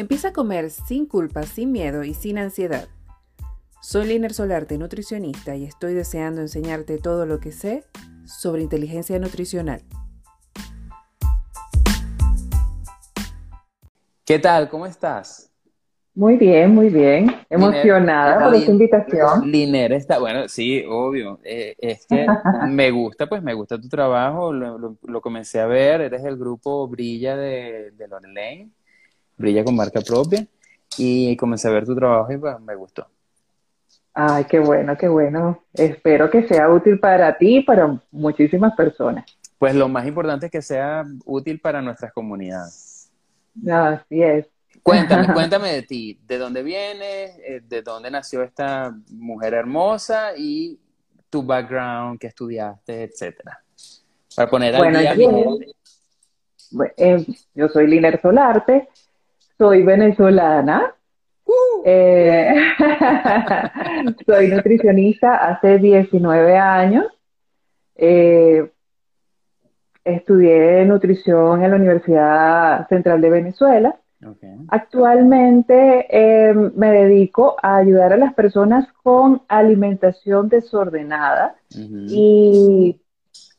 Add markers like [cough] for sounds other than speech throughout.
Empieza a comer sin culpa, sin miedo y sin ansiedad. Soy Liner Solarte, nutricionista, y estoy deseando enseñarte todo lo que sé sobre inteligencia nutricional. ¿Qué tal? ¿Cómo estás? Muy bien, muy bien. Emocionada por esta invitación. Liner está, bueno, sí, obvio. Eh, es que [laughs] me gusta, pues me gusta tu trabajo. Lo, comencé a ver. Eres el grupo Brilla de, de Lorelaine brilla con marca propia y comencé a ver tu trabajo y pues me gustó. Ay, qué bueno, qué bueno. Espero que sea útil para ti y para muchísimas personas. Pues lo más importante es que sea útil para nuestras comunidades. Así es. Cuéntame, [laughs] cuéntame de ti, de dónde vienes, eh, de dónde nació esta mujer hermosa y tu background, qué estudiaste, etcétera. Para poner al día yo, eh, yo soy Liner Solarte, soy venezolana. Uh. Eh, [laughs] soy nutricionista hace 19 años. Eh, estudié nutrición en la Universidad Central de Venezuela. Actualmente eh, me dedico a ayudar a las personas con alimentación desordenada y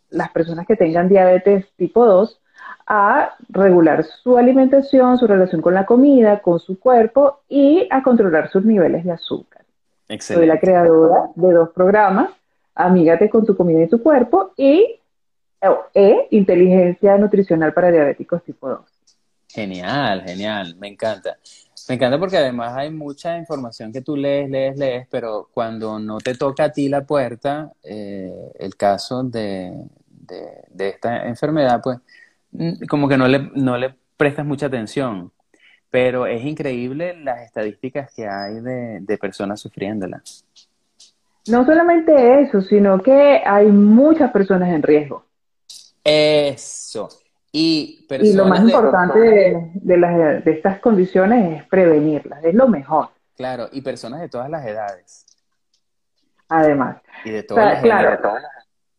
las personas que tengan diabetes tipo 2 a regular su alimentación, su relación con la comida, con su cuerpo y a controlar sus niveles de azúcar. Soy la creadora de dos programas, Amígate con tu comida y tu cuerpo y e, Inteligencia Nutricional para Diabéticos tipo 2. Genial, genial, me encanta. Me encanta porque además hay mucha información que tú lees, lees, lees, pero cuando no te toca a ti la puerta, eh, el caso de, de esta enfermedad, pues como que no le, no le prestas mucha atención, pero es increíble las estadísticas que hay de, personas sufriéndola. No solamente eso, sino que hay muchas personas en riesgo. Eso. Y, y lo más importante de, las, de estas condiciones es prevenirlas, es lo mejor. Claro, y personas de todas las edades. Además. Y de todas las claro,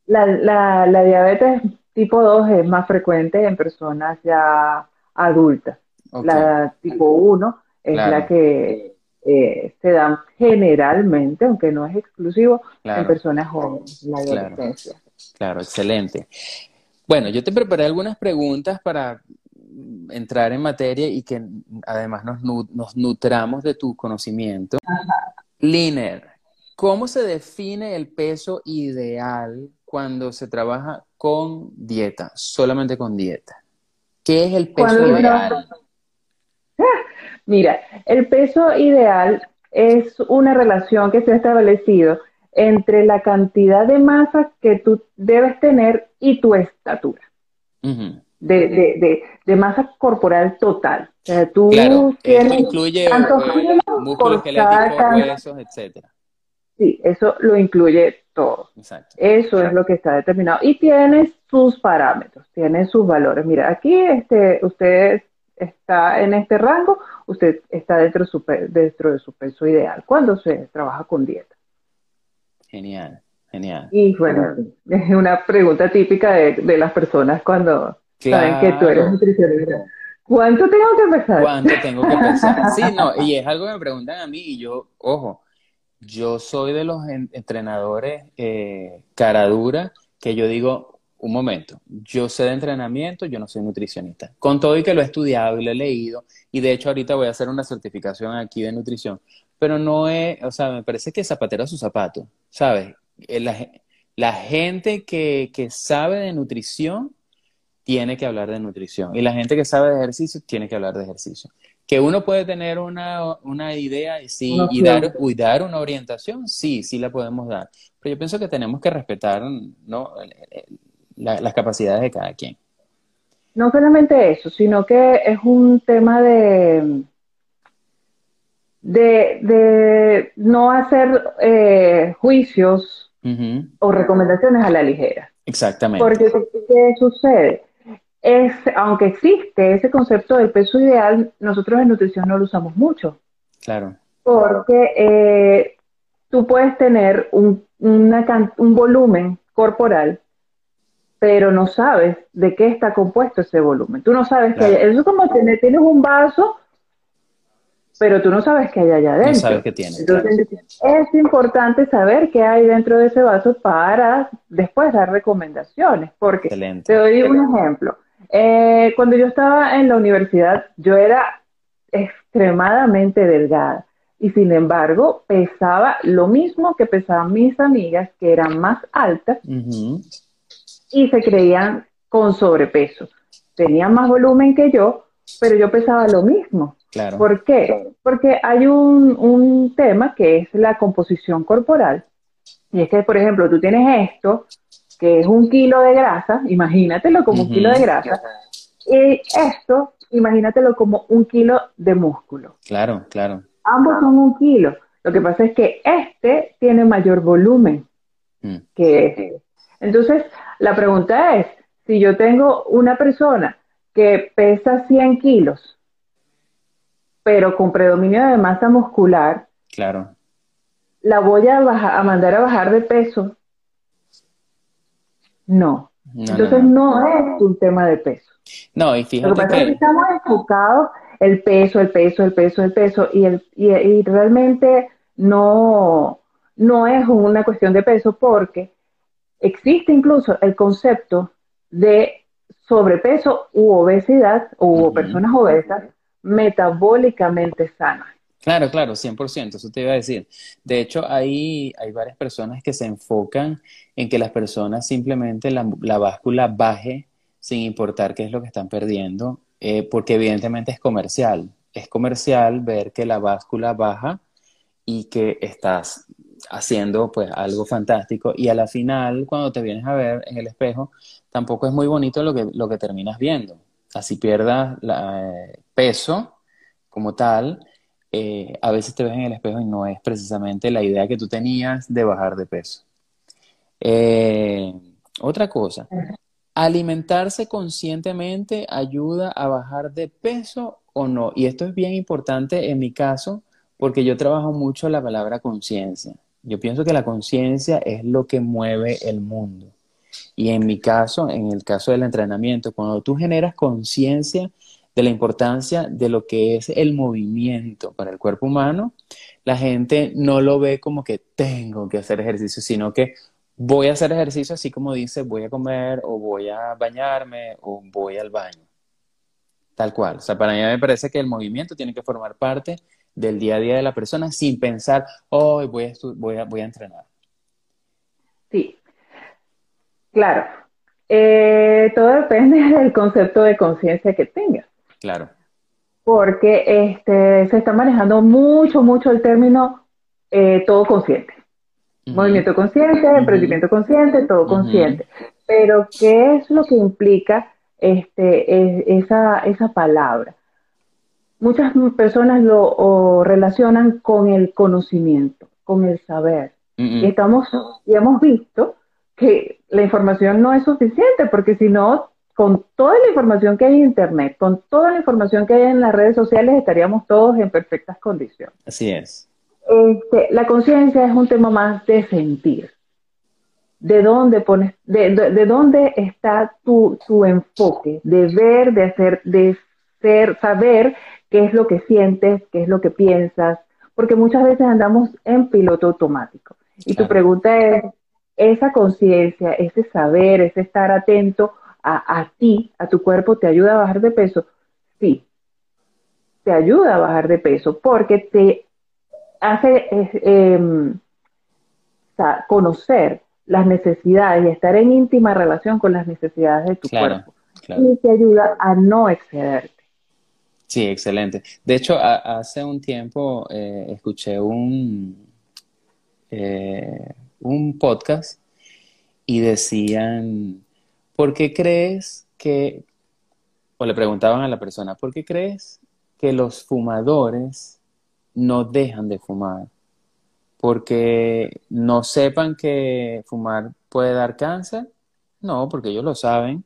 La, la, la diabetes Tipo 2 es más frecuente en personas ya adultas. La tipo 1 es la que eh, se da generalmente, aunque no es exclusivo, en personas jóvenes, la adolescencia. Claro. excelente. Bueno, yo te preparé algunas preguntas para entrar en materia y que además nos, nos nutramos de tu conocimiento. Liner, ¿cómo se define el peso ideal cuando se trabaja con dieta, solamente con dieta? ¿Qué es el peso ideal? [laughs] Mira, el peso ideal es una relación que se ha establecido entre la cantidad de masa que tú debes tener y tu estatura. de, de, de, masa corporal total. O sea, tú tienes incluye eh, músculos esqueléticos, huesos, etcétera. Sí, eso lo incluye todo. Eso es lo que está determinado. Y tiene sus parámetros, tiene sus valores. Mira, aquí este, usted está en este rango, usted está dentro de su, dentro de su peso ideal cuando se trabaja con dieta. Genial, genial. Y bueno, es una pregunta típica de, las personas cuando saben que tú eres nutricionista. ¿Cuánto tengo que pesar? ¿Cuánto tengo que pesar? [laughs] Sí, no, y es algo que me preguntan a mí y yo, ojo, yo soy de los entrenadores eh, cara dura que yo digo, un momento, yo sé de entrenamiento, yo no soy nutricionista. Con todo y que lo he estudiado y lo he leído, y de hecho ahorita voy a hacer una certificación aquí de nutrición, pero no es, o sea, me parece que zapatero a su zapato, ¿sabes? Eh, la, gente que, que sabe de nutrición tiene que hablar de nutrición, y la gente que sabe de ejercicio tiene que hablar de ejercicio que uno puede tener una, una idea sí, y dar, dar una orientación, sí, sí la podemos dar. Pero yo pienso que tenemos que respetar ¿no? las capacidades de cada quien. No solamente eso, sino que es un tema de, de, no hacer eh, juicios o recomendaciones a la ligera. Exactamente. Porque, ¿qué sucede? Es, aunque existe ese concepto del peso ideal, nosotros en nutrición no lo usamos mucho. Claro. Porque eh, tú puedes tener un, un volumen corporal, pero no sabes de qué está compuesto ese volumen. Tú no sabes que es como tener, tienes un vaso pero tú no sabes qué hay allá adentro. No sabes qué tiene. Entonces, es importante saber qué hay dentro de ese vaso para después dar recomendaciones. Porque te doy un ejemplo. Eh, cuando yo estaba en la universidad, yo era extremadamente delgada y sin embargo pesaba lo mismo que pesaban mis amigas que eran más altas y se creían con sobrepeso. Tenían más volumen que yo, pero yo pesaba lo mismo. Claro. ¿Por qué? Porque hay un, un tema que es la composición corporal. Y es que, por ejemplo, tú tienes esto, que es un kilo de grasa, imagínatelo como un kilo de grasa, y esto, imagínatelo como un kilo de músculo. Claro, claro. Ambos son un kilo. Lo que pasa es que este tiene mayor volumen mm. que este. Entonces, la pregunta es, si yo tengo una persona que pesa 100 kilos, pero con predominio de masa muscular, claro. ¿la voy a, a mandar a bajar de peso? No. Entonces no, es un tema de peso. No, y fíjate Lo que, estamos enfocados el peso, el peso, el peso, el peso, y, el, y, realmente no, no es una cuestión de peso porque existe incluso el concepto de sobrepeso u obesidad o personas obesas metabólicamente sanas. Claro, claro, 100%, eso te iba a decir. De hecho, hay, hay varias personas que se enfocan en que las personas simplemente la, la báscula baje sin importar qué es lo que están perdiendo, eh, porque evidentemente es comercial. Es comercial ver que la báscula baja y que estás haciendo pues algo fantástico y a la final cuando te vienes a ver en el espejo tampoco es muy bonito lo que, lo que terminas viendo. Así pierdas la, eh, peso como tal, eh, a veces te ves en el espejo y no es precisamente la idea que tú tenías de bajar de peso. Eh, otra cosa, alimentarse conscientemente ayuda a bajar de peso o no. Y esto es bien importante en mi caso porque yo trabajo mucho la palabra conciencia. Yo pienso que la conciencia es lo que mueve el mundo. Y en mi caso, en el caso del entrenamiento, cuando tú generas conciencia de la importancia de lo que es el movimiento para el cuerpo humano, la gente no lo ve como que tengo que hacer ejercicio, sino que voy a hacer ejercicio así como dice, voy a comer o voy a bañarme o voy al baño. Tal cual. O sea, para mí me parece que el movimiento tiene que formar parte del día a día de la persona sin pensar, hoy voy, a voy, a, voy a entrenar. Sí, claro. Eh, todo depende [laughs] del concepto de conciencia que tengas. Claro. Porque este, se está manejando mucho, mucho el término eh, todo consciente. Movimiento consciente, emprendimiento consciente, todo consciente. Pero, ¿qué es lo que implica este, esa, esa palabra? Muchas personas lo relacionan con el conocimiento, con el saber. Y, estamos, y hemos visto que la información no es suficiente, porque si no, con toda la información que hay en Internet, con toda la información que hay en las redes sociales, estaríamos todos en perfectas condiciones. Así es. Este, la conciencia es un tema más de sentir. ¿De dónde pones, de, dónde está tu, tu, enfoque? De ver, de hacer, de ser, saber qué es lo que sientes, qué es lo que piensas, porque muchas veces andamos en piloto automático. Y tu pregunta es, esa conciencia, ese saber, ese estar atento a, ti, a tu cuerpo, ¿te ayuda a bajar de peso? Sí, te ayuda a bajar de peso porque te hace em, conocer las necesidades y estar en íntima relación con las necesidades de tu cuerpo. Y te ayuda a no excederte. Sí, excelente. De hecho, hace un tiempo eh, escuché un, eh, un podcast y decían ¿por qué crees que, o le preguntaban a la persona, ¿por qué crees que los fumadores no dejan de fumar? ¿Porque no sepan que fumar puede dar cáncer? No, porque ellos lo saben.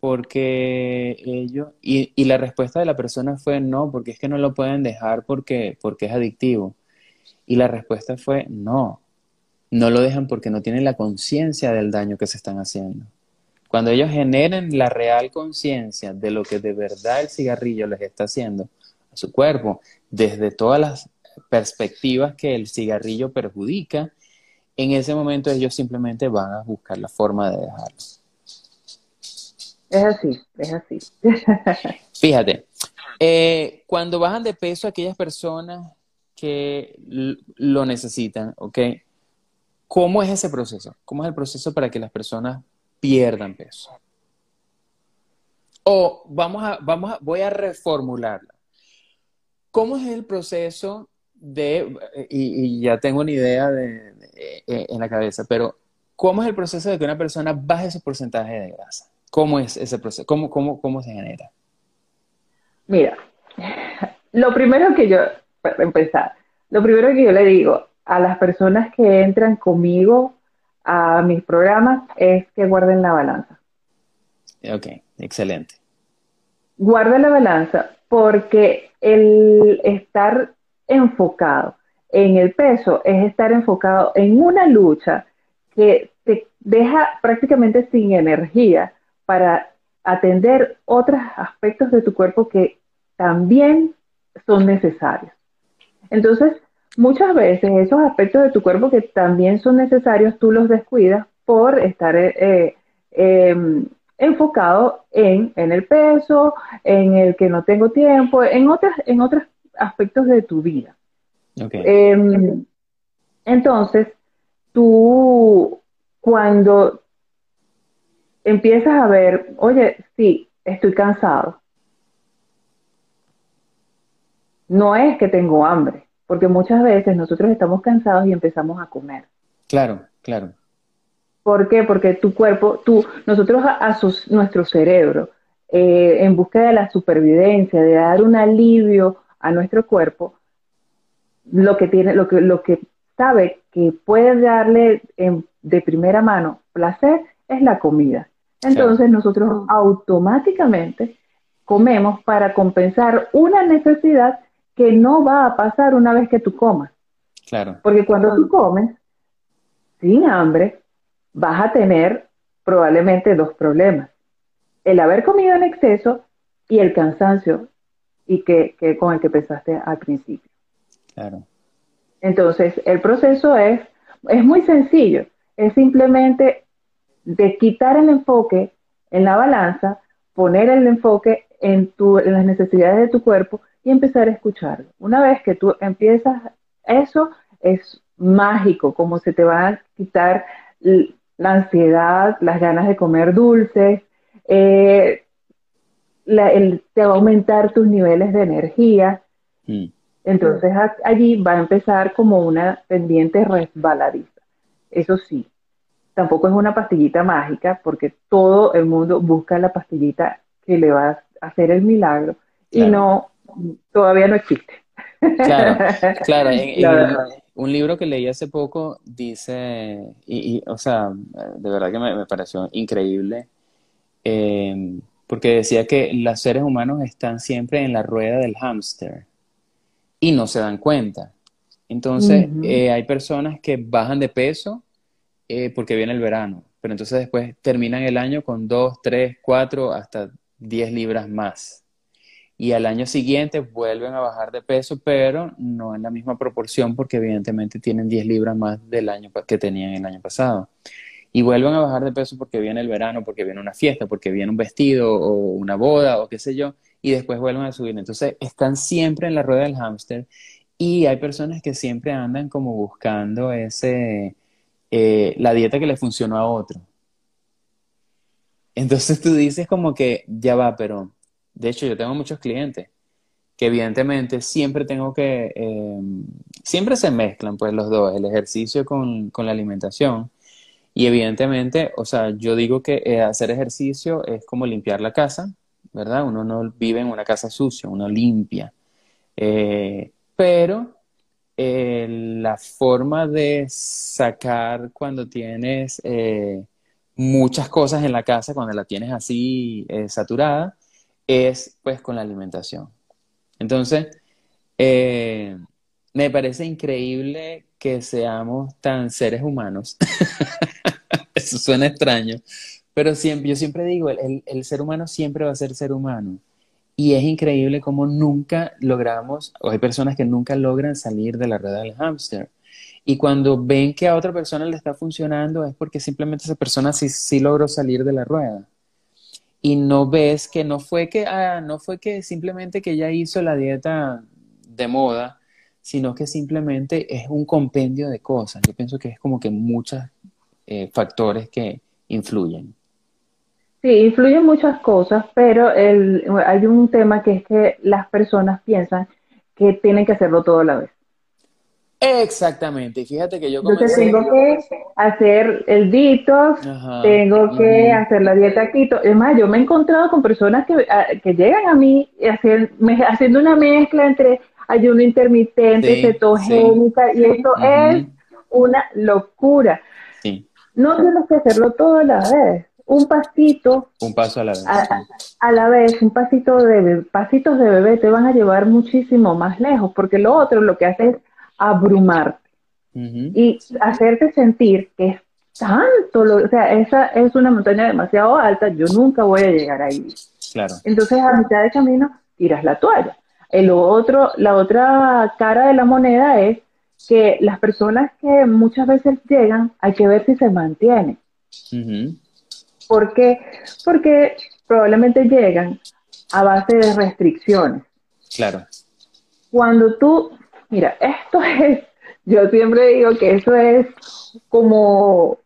Porque ellos, y, y, la respuesta de la persona fue no, porque es que no lo pueden dejar porque, porque es adictivo. Y la respuesta fue no, no lo dejan porque no tienen la conciencia del daño que se están haciendo. Cuando ellos generen la real conciencia de lo que de verdad el cigarrillo les está haciendo, a su cuerpo, desde todas las perspectivas que el cigarrillo perjudica, en ese momento ellos simplemente van a buscar la forma de dejarlo. Es así, es así. [laughs] Fíjate, eh, cuando bajan de peso aquellas personas que lo necesitan, ¿ok? ¿Cómo es ese proceso? ¿Cómo es el proceso para que las personas pierdan peso? O vamos a, vamos a, voy a reformularla. ¿Cómo es el proceso de, y, ya tengo una idea de, en la cabeza, pero ¿cómo es el proceso de que una persona baje su porcentaje de grasa? ¿Cómo es ese proceso? ¿Cómo, cómo, cómo se genera? Mira, lo primero que yo, para empezar, lo primero que yo le digo a las personas que entran conmigo a mis programas es que guarden la balanza. Ok, excelente. Guarda la balanza porque el estar enfocado en el peso es estar enfocado en una lucha que te deja prácticamente sin energía para atender otros aspectos de tu cuerpo que también son necesarios. Entonces, muchas veces esos aspectos de tu cuerpo que también son necesarios, tú los descuidas por estar eh, eh, em, enfocado en, el peso, en el que no tengo tiempo, en, otras, en otros aspectos de tu vida. Em, entonces, tú cuando empiezas a ver, oye, sí, estoy cansado. No es que tengo hambre, porque muchas veces nosotros estamos cansados y empezamos a comer. Claro, claro. ¿Por qué? Porque tu cuerpo, tú, nosotros a, nuestro cerebro, eh, en busca de la supervivencia, de dar un alivio a nuestro cuerpo, lo que tiene, lo que, lo que sabe que puede darle de primera mano placer es la comida. Entonces nosotros automáticamente comemos para compensar una necesidad que no va a pasar una vez que tú comas. Claro. Porque cuando tú comes sin hambre, vas a tener probablemente dos problemas. El haber comido en exceso y el cansancio y que, con el que pensaste al principio. Claro. Entonces, el proceso es, es muy sencillo. Es simplemente de quitar el enfoque en la balanza, poner el enfoque en, tu, en las necesidades de tu cuerpo y empezar a escucharlo. Una vez que tú empiezas eso, es mágico, como se te va a quitar la ansiedad, las ganas de comer dulces, eh, te va a aumentar tus niveles de energía. Mm. Entonces allí va a empezar como una pendiente resbaladiza. Eso sí, tampoco es una pastillita mágica porque todo el mundo busca la pastillita que le va a hacer el milagro y no todavía no existe. Claro, [laughs] claro. un libro que leí hace poco dice, y, o sea, de verdad que me, pareció increíble, em, porque decía que los seres humanos están siempre en la rueda del hámster y no se dan cuenta. Entonces, eh, hay personas que bajan de peso eh, porque viene el verano, pero entonces después terminan el año con 2, 3, 4, hasta 10 libras más y al año siguiente vuelven a bajar de peso, pero no en la misma proporción porque evidentemente tienen 10 libras más del año que tenían el año pasado. Y vuelven a bajar de peso porque viene el verano, porque viene una fiesta, porque viene un vestido o una boda o qué sé yo, y después vuelven a subir. Entonces están siempre en la rueda del hámster y hay personas que siempre andan como buscando ese, eh, la dieta que le funcionó a otro. Entonces tú dices como que ya va, pero de hecho, yo tengo muchos clientes que evidentemente siempre tengo que, eh, siempre se mezclan pues los dos, el ejercicio con, la alimentación. Y evidentemente, o sea, yo digo que eh, hacer ejercicio es como limpiar la casa, ¿verdad? Uno no vive en una casa sucia, uno limpia. Eh, pero la forma de sacar cuando tienes muchas cosas en la casa, cuando la tienes así saturada, es pues con la alimentación. Entonces, eh, me parece increíble que seamos tan seres humanos. [laughs] Eso suena extraño, pero siempre, yo siempre digo, el, ser humano siempre va a ser ser humano. Y es increíble cómo nunca logramos, o hay personas que nunca logran salir de la rueda del hámster. Y cuando ven que a otra persona le está funcionando es porque simplemente esa persona sí, sí logró salir de la rueda. Y no ves que no fue que, ah, no fue que simplemente que ella hizo la dieta de moda, sino que simplemente es un compendio de cosas. Yo pienso que es como que muchos eh, factores que influyen. Sí, influyen muchas cosas, pero el, hay un tema que es que las personas piensan que tienen que hacerlo todo a la vez. Exactamente, fíjate que yo comencé... Entonces tengo que hacer el detox, tengo que hacer la dieta keto. Es más, yo me he encontrado con personas que, ah, que llegan a mí haciendo una mezcla entre ayuno intermitente, cetogénica, y esto es una locura. Sí. No tienes que hacerlo todo a la vez un pasito. Un paso a la vez. A, la vez, un pasito de pasitos de bebé te van a llevar muchísimo más lejos, porque lo otro lo que hace es abrumarte y hacerte sentir que es tanto, o sea, esa es una montaña demasiado alta, yo nunca voy a llegar ahí. Claro. Entonces a mitad de camino tiras la toalla. El otro, la otra cara de la moneda es que las personas que muchas veces llegan, hay que ver si se mantienen. ¿Por qué? Porque probablemente llegan a base de restricciones. Claro. Cuando tú, mira, esto [laughs] es, yo siempre digo que eso es como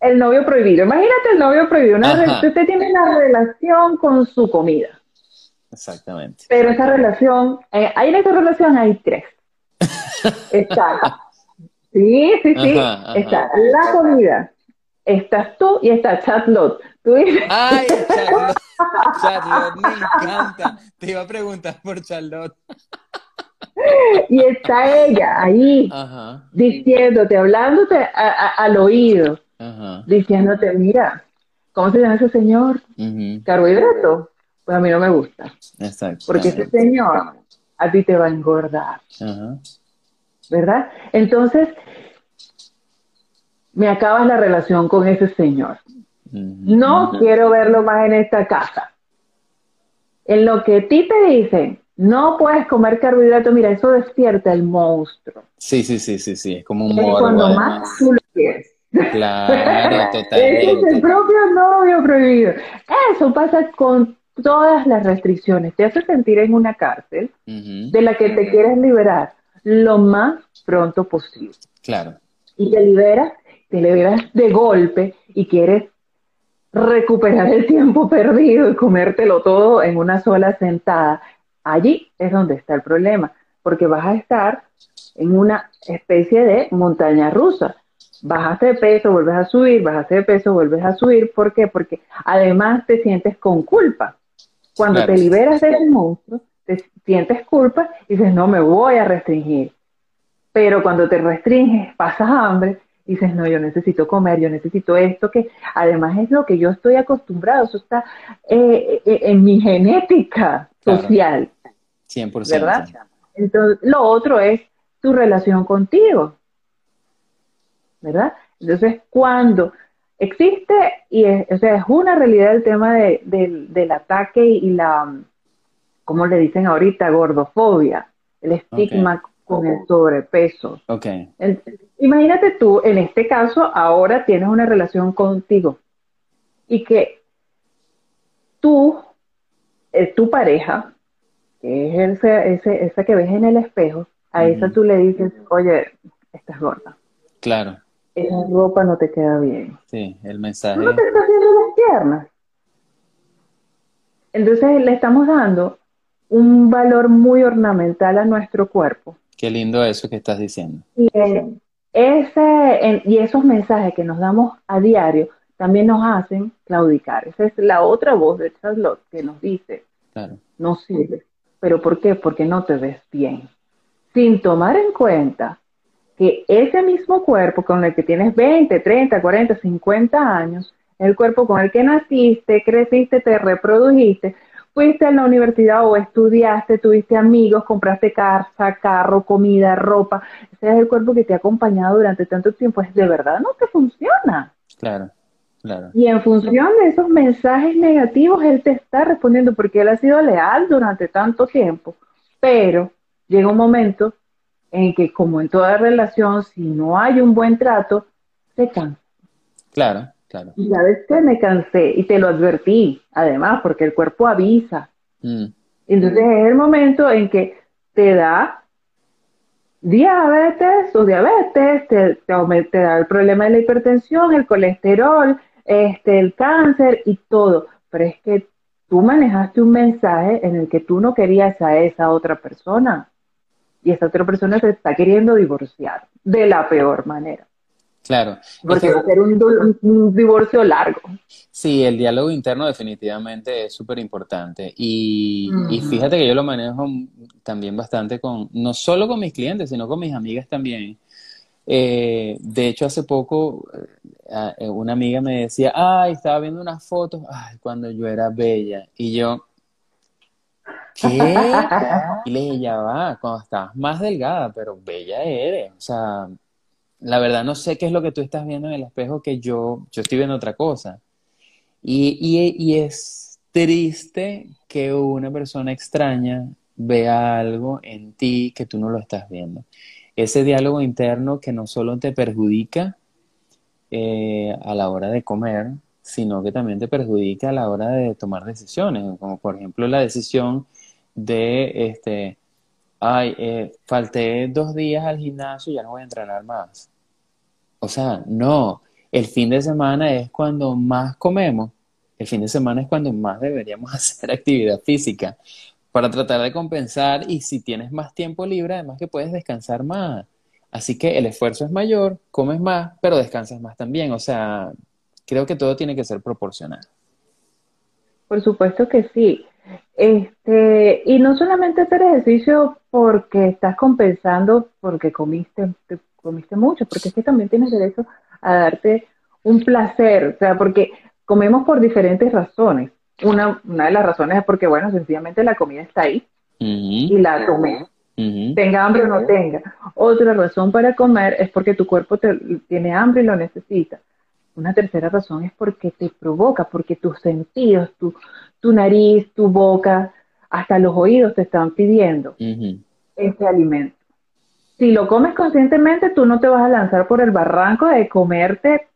el novio prohibido. Imagínate el novio prohibido. Una usted tiene una relación con su comida. Exactamente. Pero esa relación, eh, ahí en esa relación hay tres. [laughs] Está. Sí, sí, sí. Está la comida, estás tú y está Chatlot. ¿Tú [laughs] Ay, Charlotte. Charlotte, me encanta. Te iba a preguntar por Charlotte. Y está ella ahí, diciéndote, hablándote al oído, diciéndote, mira, ¿cómo se llama ese señor? Carbohidrato. Pues a mí no me gusta. Exacto. Porque ese señor a ti te va a engordar. ¿Verdad? Entonces, me acabas la relación con ese señor. No quiero verlo más en esta casa. En lo que a ti te dicen, no puedes comer carbohidratos, mira, eso despierta el monstruo. Sí, sí, sí, sí, sí, es como un morbo. cuando más tú lo quieres. Claro, [laughs] totalmente. es el propio novio prohibido. Eso pasa con todas las restricciones. Te hace sentir en una cárcel de la que te quieres liberar lo más pronto posible. Claro. Y te liberas te liberas de golpe y quieres recuperar el tiempo perdido y comértelo todo en una sola sentada, allí es donde está el problema, porque vas a estar en una especie de montaña rusa. Bajas de peso, vuelves a subir, bajas de peso, vuelves a subir. ¿Por qué? Porque además te sientes con culpa. Cuando te liberas de ese monstruo, te sientes culpa y dices, no me voy a restringir. Pero cuando te restringes, pasas hambre, dices, no, yo necesito comer, yo necesito esto, que además es lo que yo estoy acostumbrado, eso está eh, eh, en mi genética social. 100%. ¿Verdad? Entonces, lo otro es tu relación contigo, ¿verdad? Entonces, cuando existe, y es, o sea, es una realidad el tema de, del ataque y la, ¿cómo le dicen ahorita? Gordofobia, el estigma con el sobrepeso. Ok. imagínate tú, en este caso, ahora tienes una relación contigo y que tú, eh, tu pareja, que es ese, esa que ves en el espejo, a esa tú le dices, oye, estás gorda. Claro. Esa ropa no te queda bien. Sí, el mensaje. No te estás haciendo las piernas. Entonces le estamos dando un valor muy ornamental a nuestro cuerpo Qué lindo eso que estás diciendo. Y, ese, y esos mensajes que nos damos a diario también nos hacen claudicar. Esa es la otra voz de Charlotte que nos dice, no sirve. ¿Pero por qué? Porque no te ves bien. Sin tomar en cuenta que ese mismo cuerpo con el que tienes 20, 30, 40, 50 años, el cuerpo con el que naciste, creciste, te reprodujiste, fuiste a la universidad o estudiaste, tuviste amigos, compraste casa, carro, comida, ropa. Ese es el cuerpo que te ha acompañado durante tanto tiempo. Es de verdad no te funciona. Claro. Y en función de esos mensajes negativos, él te está respondiendo porque él ha sido leal durante tanto tiempo. Pero llega un momento en que, como en toda relación, si no hay un buen trato, se cansa. Claro, claro. Y ya ves que me cansé y te lo advertí, además, porque el cuerpo avisa. Mm. Entonces es el momento en que te da diabetes o diabetes, te, te, da el problema de la hipertensión, el colesterol, este, el cáncer y todo. Pero es que tú manejaste un mensaje en el que tú no querías a esa otra persona y esa otra persona se está queriendo divorciar de la peor manera. Claro. Porque va a ser un, divorcio largo. Sí, el diálogo interno definitivamente es súper importante. Y, fíjate que yo lo manejo también bastante con, no solo con mis clientes, sino con mis amigas también. Eh, de hecho, hace poco eh, eh, una amiga me decía, ay, estaba viendo unas fotos, ay, cuando yo era bella. Y yo, ¿qué? Y le dije, ya va, cuando estabas más delgada, pero bella eres. O sea, la verdad no sé qué es lo que tú estás viendo en el espejo que yo, yo estoy viendo otra cosa. Y, y, es triste que una persona extraña vea algo en ti que tú no lo estás viendo. Ese diálogo interno que no solo te perjudica eh, a la hora de comer, sino que también te perjudica a la hora de tomar decisiones, como por ejemplo la decisión de, este, ay, eh, falté dos días al gimnasio, y ya no voy a entrenar más. O sea, no, el fin de semana es cuando más comemos, el fin de semana es cuando más deberíamos [laughs] hacer actividad física para tratar de compensar y si tienes más tiempo libre, además que puedes descansar más. Así que el esfuerzo es mayor, comes más, pero descansas más también. O sea, creo que todo tiene que ser proporcional. Por supuesto que sí. Este, y no solamente hacer ejercicio porque estás compensando porque comiste, comiste mucho, porque es que también tienes derecho a darte un placer, o sea, porque comemos por diferentes razones. Una, una de las razones es porque, bueno, sencillamente la comida está ahí y la tomé. Tenga hambre o no tenga. Otra razón para comer es porque tu cuerpo tiene hambre y lo necesita. Una tercera razón es porque te provoca, porque tus sentidos, tu, tu nariz, tu boca, hasta los oídos te están pidiendo ese alimento si lo comes conscientemente, tú no te vas a lanzar por el barranco de comerte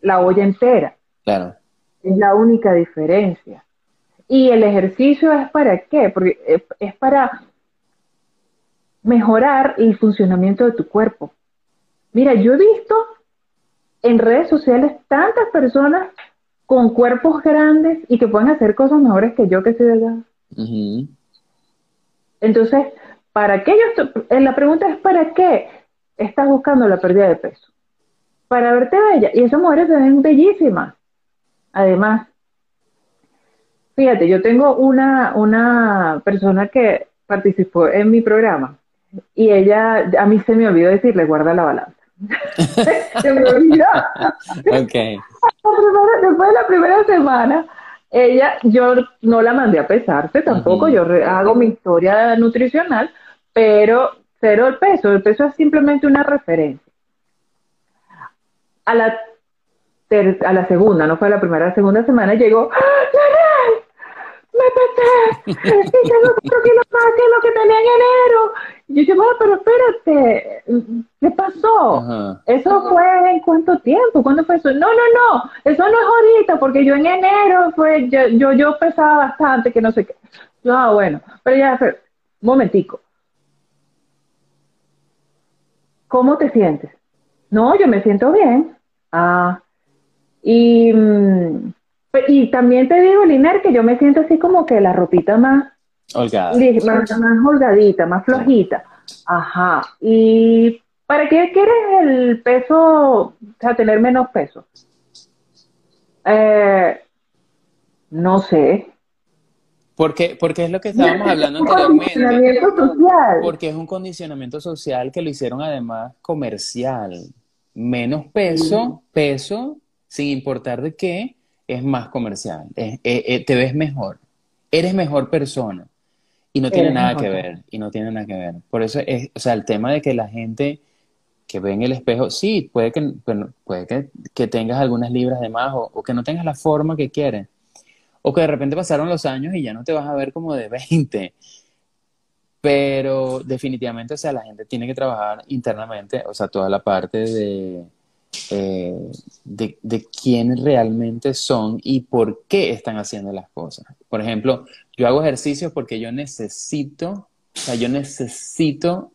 la olla entera. Claro. Es la única diferencia. Y el ejercicio es para qué? Porque es para mejorar el funcionamiento de tu cuerpo. Mira, yo he visto en redes sociales tantas personas con cuerpos grandes y que pueden hacer cosas mejores que yo que soy de allá. Entonces, ¿Para qué yo eh, la pregunta es ¿para qué estás buscando la pérdida de peso? Para verte bella. Y esas mujeres se ven bellísimas. Además, fíjate, yo tengo una, una persona que participó en mi programa y ella, a mí se me olvidó decirle, guarda la balanza. [laughs] se me olvidó. ok. Después de la primera semana, ella, yo no la mandé a pesarse tampoco, yo hago mi historia nutricional, pero cero el peso, el peso es simplemente una referencia. A la, a la segunda, no fue la primera, la segunda semana llegó, ¡Ah, ¡Me pesé! ¡Y tengo cuatro kilos más que lo que tenía en enero! Y yo dije, bueno, pero espérate, ¿qué pasó? ¿Eso fue en cuánto tiempo? ¿Cuándo fue eso? No, no, no, eso no es ahorita, porque yo en enero fue, yo, yo, yo pesaba bastante, que no sé qué. Yo, ah, bueno, pero ya, un momentico, ¿Cómo te sientes? No, yo me siento bien. Ah, y, mm, y también te digo, Liner, que yo me siento así como que la ropita más, más, holgadita, más flojita. Ajá. ¿Y para qué quieres el peso, o sea, tener menos peso? Eh, no sé. Porque, porque es lo que estábamos hablando [laughs] anteriormente. Social. Porque es un condicionamiento social que lo hicieron además comercial. Menos peso, peso, sin importar de qué, es más comercial. Te ves mejor. Eres mejor persona. Y no tiene nada que ver. Y no tiene nada que ver. Por eso es, o sea, el tema de que la gente que ve en el espejo, sí, puede que, puede que, tengas algunas libras de más o, que no tengas la forma que quieres. O que de repente pasaron los años y ya no te vas a ver como de [laughs] 20. Pero definitivamente, o sea, la gente tiene que trabajar internamente, o sea, toda la parte de, eh, de, de quiénes realmente son y por qué están haciendo las cosas. Por ejemplo, yo hago ejercicios porque yo necesito, o sea, yo necesito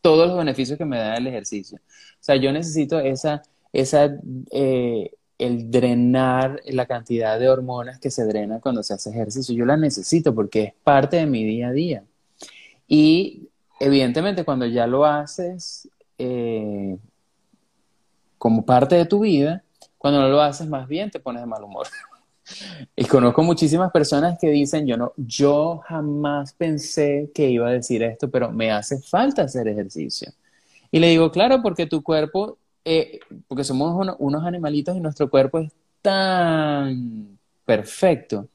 todos los beneficios que me da el ejercicio. O sea, yo necesito esa, esa, eh, el drenar la cantidad de hormonas que se drena cuando se hace ejercicio. Yo la necesito porque es parte de mi día a día. Y evidentemente cuando ya lo haces eh, como parte de tu vida, cuando no lo haces más bien te pones de mal humor. [laughs] y conozco muchísimas personas que dicen, yo no, yo jamás pensé que iba a decir esto, pero me hace falta hacer ejercicio. Y le digo, claro, porque tu cuerpo, eh, porque somos unos animalitos y nuestro cuerpo es tan perfecto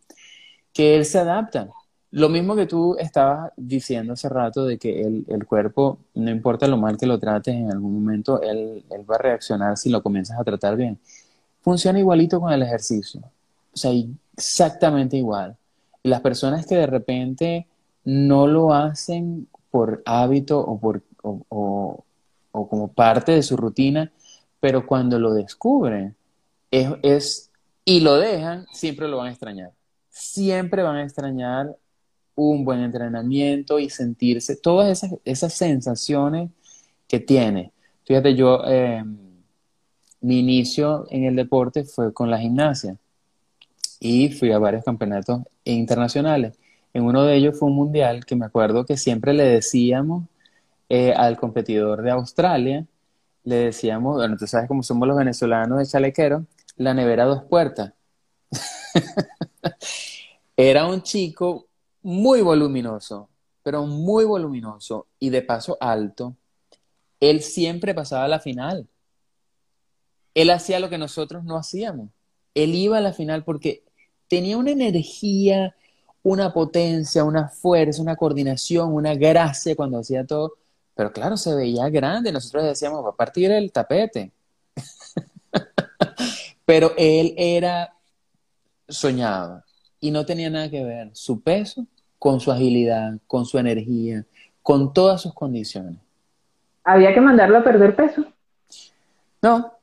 que él se adapta. Lo mismo que tú estabas diciendo hace rato de que el, cuerpo, no importa lo mal que lo trates, en algún momento él, va a reaccionar si lo comienzas a tratar bien. Funciona igualito con el ejercicio. O sea, exactamente igual. Las personas que de repente no lo hacen por hábito o, por, o, como parte de su rutina, pero cuando lo descubren es, y lo dejan, siempre lo van a extrañar. Siempre van a extrañar un buen entrenamiento y sentirse, todas esas, esas sensaciones que tiene. Fíjate, yo, eh, mi inicio en el deporte fue con la gimnasia y fui a varios campeonatos internacionales. En uno de ellos fue un mundial que me acuerdo que siempre le decíamos eh, al competidor de Australia, le decíamos, bueno, tú sabes cómo somos los venezolanos de chalequero, la nevera dos puertas. [laughs] Era un chico muy voluminoso, pero muy voluminoso y de paso alto. Él siempre pasaba a la final. Él hacía lo que nosotros no hacíamos. Él iba a la final porque tenía una energía, una potencia, una fuerza, una coordinación, una gracia cuando hacía todo. Pero claro, se veía grande. Nosotros decíamos, va a partir el tapete. [laughs] Pero él era soñado y no tenía nada que ver su peso con su agilidad, con su energía, con todas sus condiciones. ¿Había que mandarlo a perder peso? No.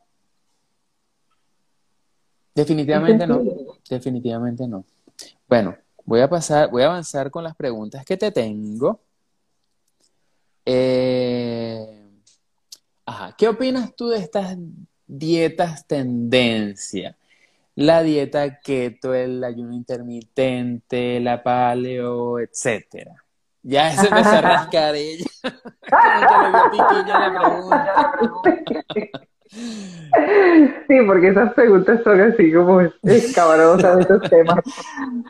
Definitivamente no. Definitivamente no. Bueno, voy a pasar, voy a avanzar con las preguntas que te tengo. Eh, ajá, ¿qué opinas tú de estas dietas tendencia? La dieta keto, el ayuno intermitente, la paleo, etcétera. Ya se empezó a rascar ella. [laughs] Sí, porque esas preguntas son así como escabrosas de estos temas.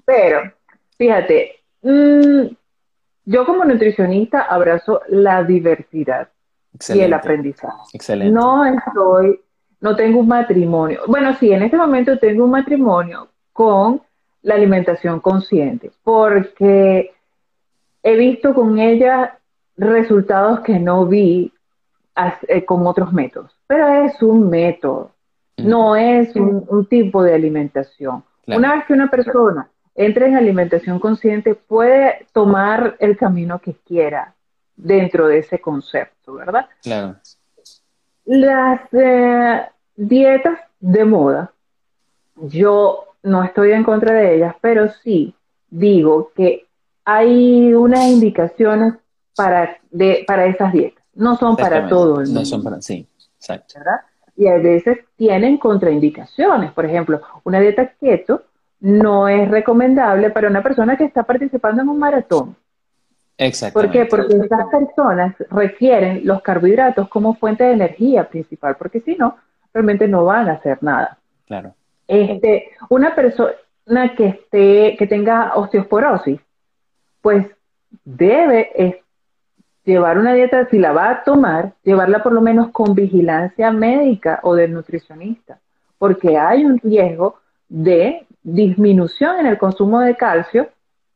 Pero, fíjate, mm, yo como nutricionista abrazo la diversidad y el aprendizaje. Excelente. No estoy no tengo un matrimonio. Bueno, sí, en este momento tengo un matrimonio con la alimentación consciente, porque he visto con ella resultados que no vi eh, con otros métodos, pero es un método, no es un, tipo de alimentación. Una vez que una persona entre en alimentación consciente, puede tomar el camino que quiera dentro de ese concepto, ¿verdad? Claro. Las eh, dietas de moda, yo no estoy en contra de ellas, pero sí digo que hay unas indicaciones para, de, para esas dietas. No son para todo el mundo. No son para, sí, exacto. Y a veces tienen contraindicaciones. Por ejemplo, una dieta keto no es recomendable para una persona que está participando en un maratón. ¿Por qué? Porque estas personas requieren los carbohidratos como fuente de energía principal, porque si no, realmente no van a hacer nada. Claro. Este, una persona que esté, que tenga osteoporosis, pues debe llevar una dieta, si la va a tomar, llevarla por lo menos con vigilancia médica o del nutricionista, porque hay un riesgo de disminución en el consumo de calcio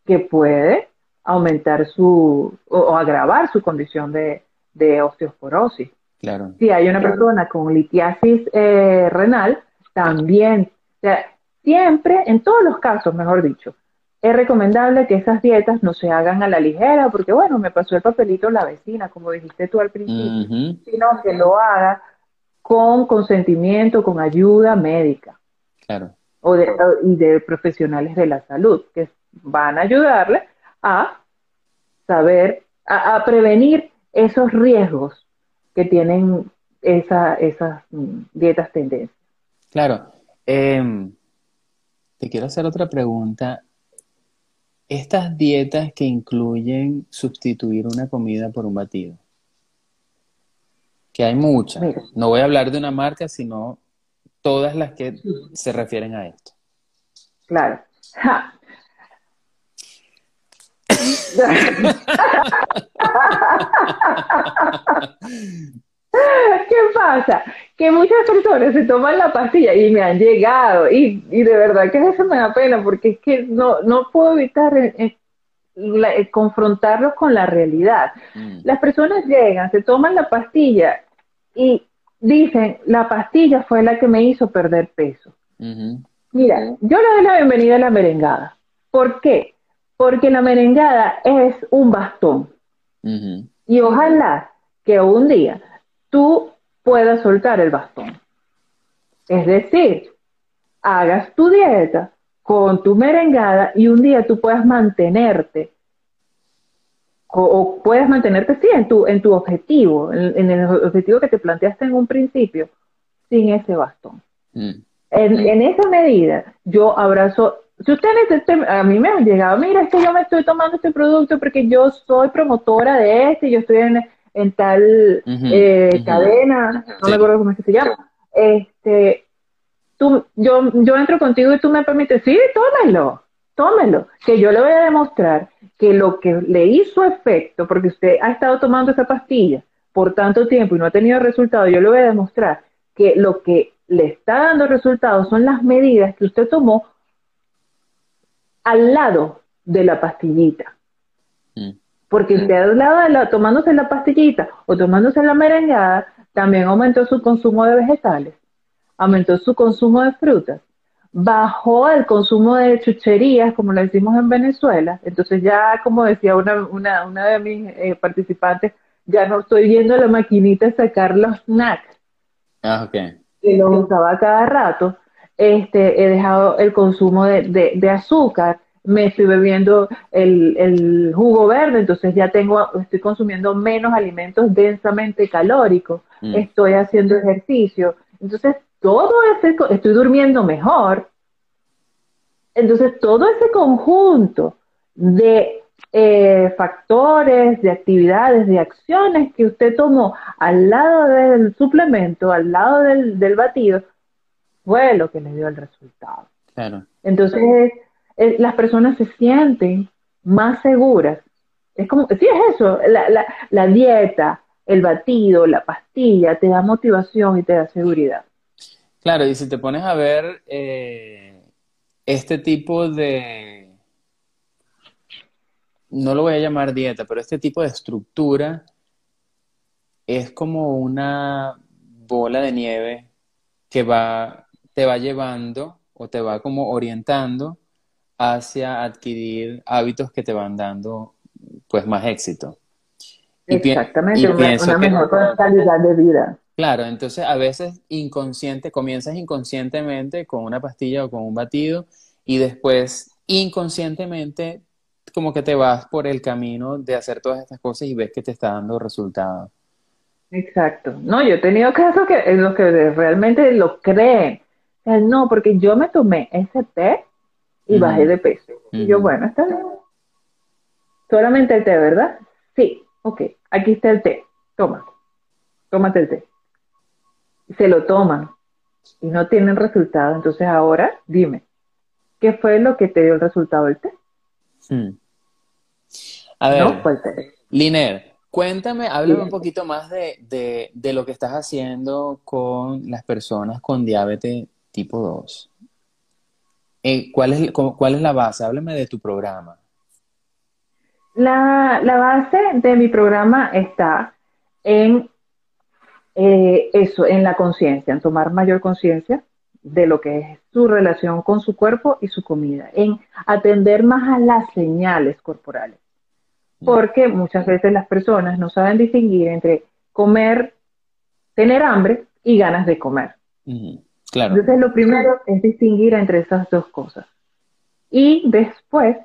que puede aumentar su o, agravar su condición de, osteoporosis. Claro. Si hay una persona con litiasis eh, renal, también. O sea, siempre, en todos los casos, mejor dicho, es recomendable que esas dietas no se hagan a la ligera, porque bueno, me pasó el papelito la vecina, como dijiste tú al principio, sino que lo haga con consentimiento, con ayuda médica. Claro. O de, y de profesionales de la salud, que van a ayudarle a saber, a, prevenir esos riesgos que tienen esa, esas mm, dietas tendencias. Claro. Em, te quiero hacer otra pregunta. Estas dietas que incluyen sustituir una comida por un batido, que hay muchas, no voy a hablar de una marca, sino todas las que se refieren a esto. Claro. [laughs] ¿Qué pasa? Que muchas personas se toman la pastilla y me han llegado y, de verdad que eso me da pena porque es que no, no puedo evitar eh, eh, eh, confrontarlos con la realidad. Mm. Las personas llegan, se toman la pastilla y dicen, la pastilla fue la que me hizo perder peso. Mira, yo le doy la bienvenida a la merengada. ¿Por qué? Porque la merengada es un bastón. Y ojalá que un día tú puedas soltar el bastón. Es decir, hagas tu dieta con tu merengada y un día tú puedas mantenerte o, puedas mantenerte sí en tu, en tu objetivo, en, el objetivo que te planteaste en un principio, sin ese bastón. Mm. En, en, esa medida, yo abrazo, si ustedes, a mí me han llegado, mira, es que yo me estoy tomando este producto porque yo soy promotora de este, yo estoy en, en tal eh, cadena, no me acuerdo cómo es que se llama. Este, tú, yo, yo entro contigo y tú me permites, sí, tómelo, tómelo, que yo le voy a demostrar que lo que le hizo efecto, porque usted ha estado tomando esa pastilla por tanto tiempo y no ha tenido resultado, yo le voy a demostrar que lo que le está dando resultados son las medidas que usted tomó al lado de la pastillita. Mm. Porque usted al lado de la, tomándose la pastillita o tomándose la merengada, también aumentó su consumo de vegetales, aumentó su consumo de frutas, bajó el consumo de chucherías, como lo decimos en Venezuela. Entonces ya, como decía una, una, una de mis eh, participantes, ya no estoy viendo la maquinita sacar los snacks. Ah, ok. Que lo usaba cada rato. Este, he dejado el consumo de, de azúcar me estoy bebiendo el, jugo verde, entonces ya tengo, estoy consumiendo menos alimentos densamente calóricos, mm. estoy haciendo ejercicio, entonces todo ese, estoy durmiendo mejor, entonces todo ese conjunto de eh, factores, de actividades, de acciones que usted tomó al lado del suplemento, al lado del, del batido, fue lo que le dio el resultado. Claro. Entonces, eh, las personas se sienten más seguras. Es como, sí, es eso, la, la, dieta, el batido, la pastilla, te da motivación y te da seguridad. Claro, y si te pones a ver eh, este tipo de, no lo voy a llamar dieta, pero este tipo de estructura es como una bola de nieve que va, te va llevando o te va como orientando hacia adquirir hábitos que te van dando pues más éxito. Exactamente, una, mejor calidad de vida. Claro, entonces a veces inconsciente, comienzas inconscientemente con una pastilla o con un batido y después inconscientemente como que te vas por el camino de hacer todas estas cosas y ves que te está dando resultados. Exacto. No, yo he tenido casos que en los que realmente lo creen. No, porque yo me tomé ese té y bajé de peso. Y yo, bueno, está bien. Solamente el té, ¿verdad? Sí, ok, aquí está el té. Toma, tómate el té. Se lo toman y no tienen resultado. Entonces ahora, dime, ¿qué fue lo que te dio el resultado del té? Hmm. A ver, Liner, cuéntame, háblame un poquito más de, de, de lo que estás haciendo con las personas con diabetes tipo 2. Eh, ¿cuál, es, ¿Cuál es la base? Háblame de tu programa. La, base de mi programa está en eh, eso, en la conciencia, en tomar mayor conciencia de lo que es su relación con su cuerpo y su comida, en atender más a las señales corporales. Mm. Porque muchas veces las personas no saben distinguir entre comer, tener hambre y ganas de comer. Claro. Entonces lo primero es distinguir entre esas dos cosas. Y después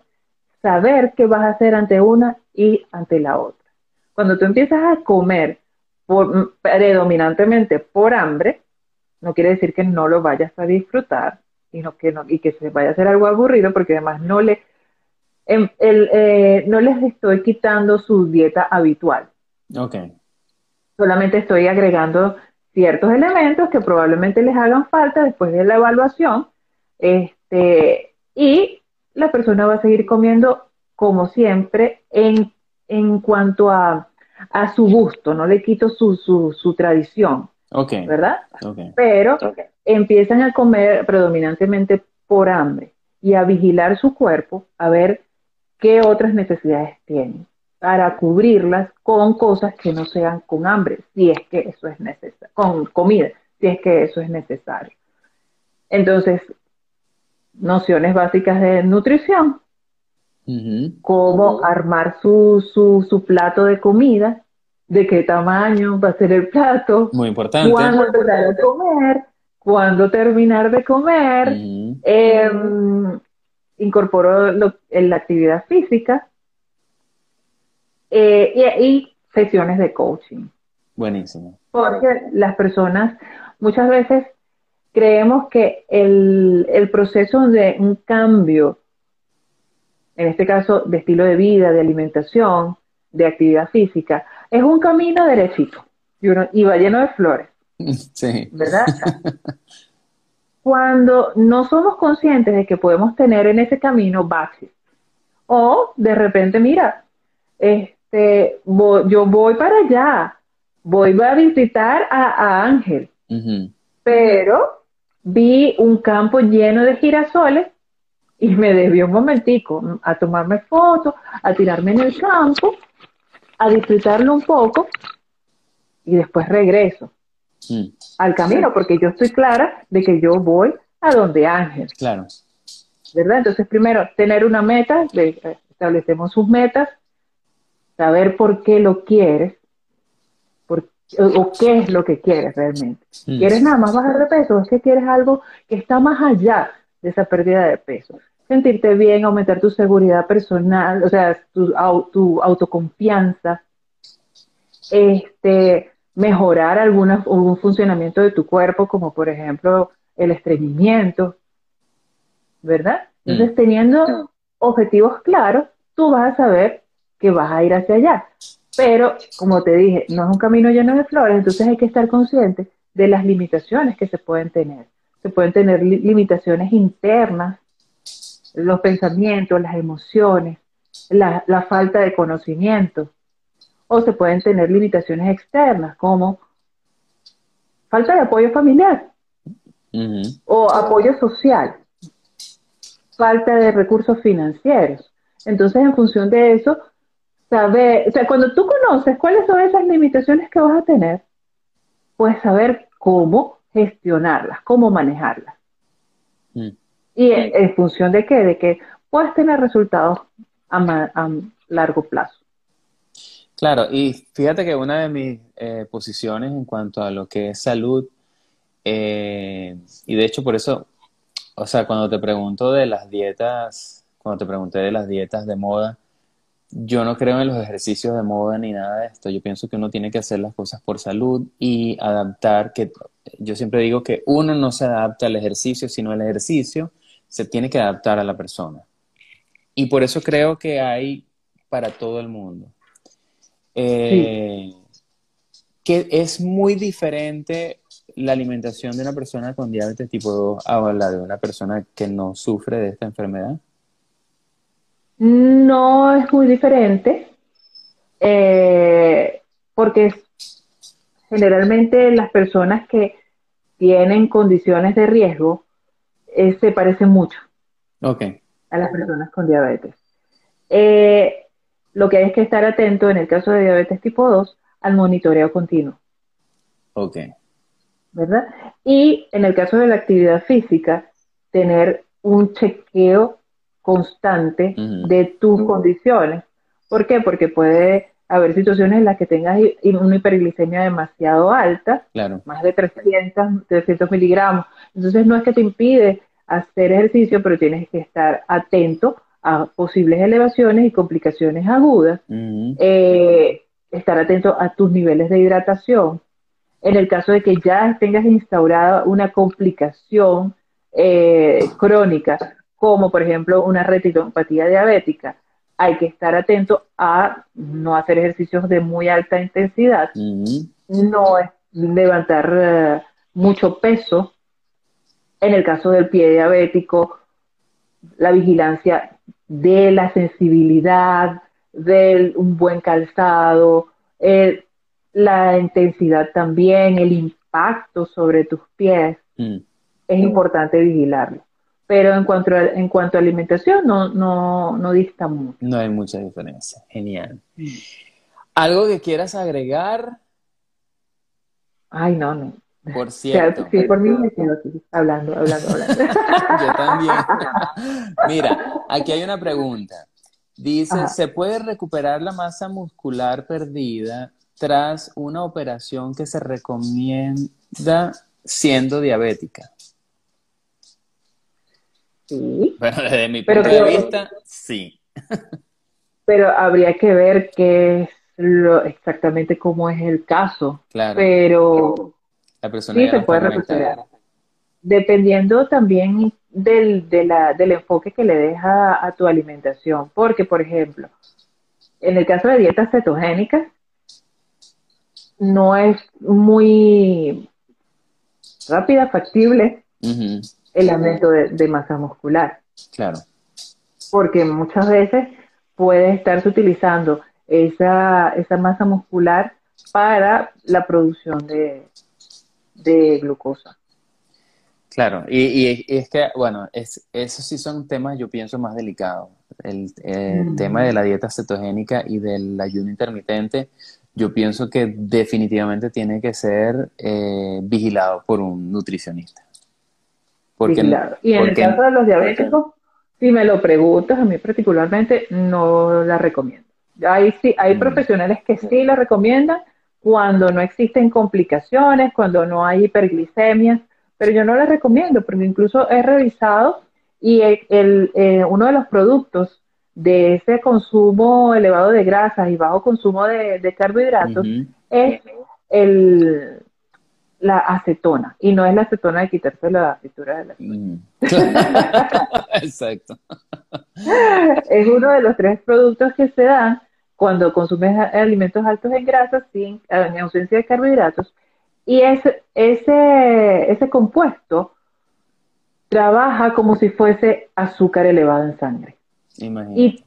saber qué vas a hacer ante una y ante la otra. Cuando tú empiezas a comer predominantemente por hambre, no quiere decir que no lo vayas a disfrutar y, que, no, y que se vaya a hacer algo aburrido, porque además no, le, em, eh, no les estoy quitando su dieta habitual. Ok. Solamente estoy agregando ciertos elementos que probablemente les hagan falta después de la evaluación. Este, y la persona va a seguir comiendo como siempre en, en cuanto a, a su gusto, no le quito su, su, su tradición. Okay. ¿Verdad? Pero empiezan a comer predominantemente por hambre y a vigilar su cuerpo a ver qué otras necesidades tienen para cubrirlas con cosas que no sean con hambre, si es que eso es necesario, con comida, si es que eso es necesario. Entonces, nociones básicas de nutrición, cómo armar su, su, su plato de comida, de qué tamaño va a ser el plato. Muy importante. Cuándo empezar a comer, cuándo terminar de comer. Em, incorporó la actividad física eh, y, sesiones de coaching. Buenísimo. Porque las personas muchas veces creemos que el, el proceso de un cambio, en este caso de estilo de vida, de alimentación, de actividad física, es un camino derechito y, va lleno de flores. [laughs] Sí. ¿Verdad? [laughs] Cuando no somos conscientes de que podemos tener en ese camino baches. O de repente, mira, este, yo voy para allá, voy a visitar a, Ángel, pero vi un campo lleno de girasoles y me debió un momentico a tomarme fotos, a tirarme en el campo a disfrutarlo un poco y después regreso mm. al camino, porque yo estoy clara de que yo voy a donde Ángel. Claro. ¿Verdad? Entonces, primero, tener una meta, establecemos sus metas, saber por qué lo quieres, o, qué es lo que quieres realmente. Mm. ¿Quieres nada más bajar de peso? ¿O es que quieres algo que está más allá de esa pérdida de peso? sentirte bien, aumentar tu seguridad personal, o sea, tu, autoconfianza, este, mejorar alguna, algún funcionamiento de tu cuerpo, como por ejemplo el estreñimiento, ¿verdad? Entonces, mm. teniendo objetivos claros, tú vas a saber que vas a ir hacia allá. Pero, como te dije, no es un camino lleno de flores, entonces hay que estar consciente de las limitaciones que se pueden tener. Se pueden tener limitaciones internas los pensamientos, las emociones, la, falta de conocimiento. O se pueden tener limitaciones externas como falta de apoyo familiar o apoyo social, falta de recursos financieros. Entonces, en función de eso, saber, o sea, cuando tú conoces cuáles son esas limitaciones que vas a tener, puedes saber cómo gestionarlas, cómo manejarlas. Mm. ¿Y en, función de qué? De que puedes tener resultados a, largo plazo. Claro, y fíjate que una de mis eh, posiciones en cuanto a lo que es salud, eh, y de hecho por eso, o sea, cuando te pregunto de las dietas, cuando te pregunté de las dietas de moda, yo no creo en los ejercicios de moda ni nada de esto. Yo pienso que uno tiene que hacer las cosas por salud y adaptar, que yo siempre digo que uno no se adapta al ejercicio, sino el ejercicio se tiene que adaptar a la persona. Y por eso creo que hay para todo el mundo. Eh, que es muy diferente la alimentación de una persona con diabetes tipo 2 a la de una persona que no sufre de esta enfermedad. No es muy diferente, eh, porque generalmente las personas que tienen condiciones de riesgo eh, se parece mucho a las personas con diabetes. Eh, lo que hay es que estar atento en el caso de diabetes tipo 2 al monitoreo continuo. Ok. ¿Verdad? Y en el caso de la actividad física, tener un chequeo constante de tus condiciones. ¿Por qué? Porque puede haber situaciones en las que tengas una hiperglicemia demasiado alta, más de 300, 300 miligramos. Entonces no es que te impide hacer ejercicio, pero tienes que estar atento a posibles elevaciones y complicaciones agudas. Eh, estar atento a tus niveles de hidratación. En el caso de que ya tengas instaurada una complicación eh, crónica, como por ejemplo una retinopatía diabética, hay que estar atento a no hacer ejercicios de muy alta intensidad, no levantar eh, mucho peso. En el caso del pie diabético, la vigilancia de la sensibilidad, de un buen calzado, la intensidad también, el impacto sobre tus pies, mm. es importante vigilarlo pero en cuanto a, en cuanto a alimentación no, no, no dista mucho. No hay mucha diferencia. Genial. ¿Algo que quieras agregar? Ay, no, no. Por cierto. sí, por mí me quedo aquí, hablando, hablando, hablando. [laughs] Yo también. [laughs] Mira, aquí hay una pregunta. Dice, ¿se puede recuperar la masa muscular perdida tras una operación que se recomienda siendo diabética? Sí. Bueno, desde mi punto de vista, sí. [laughs] pero habría que ver qué es lo, exactamente cómo es el caso. Claro. Pero la sí se puede recuperar. Dependiendo también del, de la, del enfoque que le deja a tu alimentación. Porque, por ejemplo, en el caso de dietas cetogénicas, no es muy rápida, factible el aumento de, masa muscular. Claro. Porque muchas veces puede estarse utilizando esa, esa masa muscular para la producción de, de glucosa. Claro, y, es que, bueno, es, esos sí son temas, yo pienso, más delicados. El, mm. tema de la dieta cetogénica y del ayuno intermitente, yo pienso que definitivamente tiene que ser eh, vigilado por un nutricionista. Porque, Y en el caso de los diabéticos, si me lo preguntas, a mí particularmente no la recomiendo. Hay, sí, hay mm. profesionales que sí la recomiendan cuando no existen complicaciones, cuando no hay hiperglicemia, pero yo no la recomiendo porque incluso he revisado y el, eh, uno de los productos de ese consumo elevado de grasas y bajo consumo de, carbohidratos es el, la acetona y no es la acetona de quitarse la fritura de la mm. [laughs] Exacto. [laughs] es uno de los tres productos que se dan cuando consumes alimentos altos en grasas sin, en ausencia de carbohidratos y ese, ese, ese compuesto trabaja como si fuese azúcar elevado en sangre. Y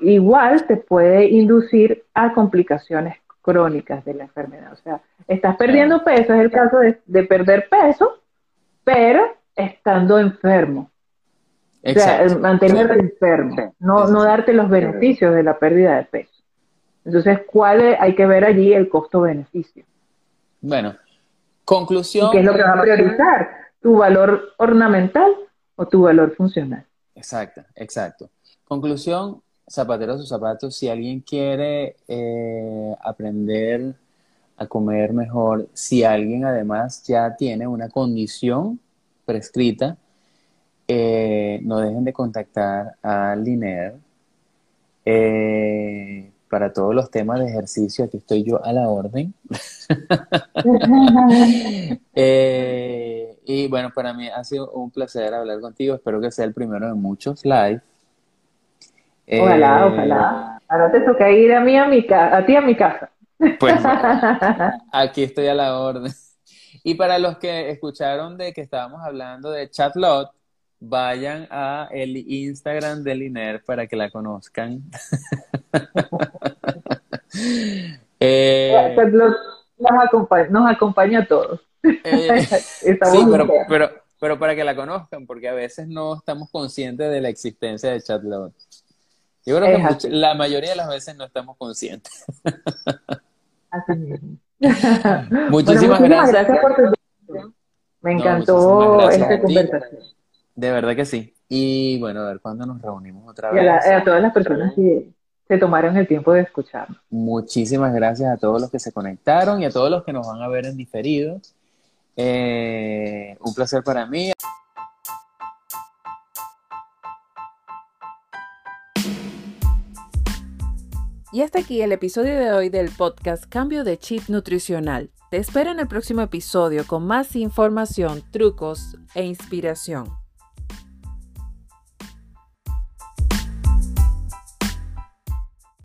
igual te puede inducir a complicaciones crónicas de la enfermedad. O sea, estás perdiendo peso, es el caso de, perder peso, pero estando enfermo. O sea, mantenerte enfermo, no, no darte los beneficios de la pérdida de peso. Entonces, ¿cuál hay que ver allí el costo-beneficio? Bueno, conclusión. ¿Qué es lo que va a priorizar? ¿Tu valor ornamental o tu valor funcional? Exacto, exacto. Conclusión, zapatero a sus zapatos, si alguien quiere eh, aprender a comer mejor, si alguien además ya tiene una condición prescrita, eh, no dejen de contactar a Liner. Eh, para todos los temas de ejercicio, aquí estoy yo a la orden. [laughs] y bueno, para mí ha sido un placer hablar contigo. Espero que sea el primero de muchos live. Ojalá, eh, ojalá. Ahora te toca ir a mí a mi a ti a mi casa. Pues [laughs] aquí estoy a la orden. Y para los que escucharon de que estábamos hablando de Chatlot, vayan a el Instagram de Liner para que la conozcan. [laughs] eh, nos, acompaña, nos acompaña a todos. Eh, [laughs] sí, pero, pero, pero, para que la conozcan, porque a veces no estamos conscientes de la existencia de Chatlot. Yo creo que la mayoría de las veces no estamos conscientes. Así mismo. [laughs] muchísimas, gracias. por tu Me encantó esta conversación. De verdad que sí. Y bueno, a ver cuándo nos reunimos otra vez. a, a todas las personas que se tomaron el tiempo de escuchar. Muchísimas gracias a todos los que se conectaron y a todos los que nos van a ver en diferido. Eh, un placer para mí. Y hasta aquí el episodio de hoy del podcast Cambio de Chip Nutricional. Te espero en el próximo episodio con más información, trucos e inspiración.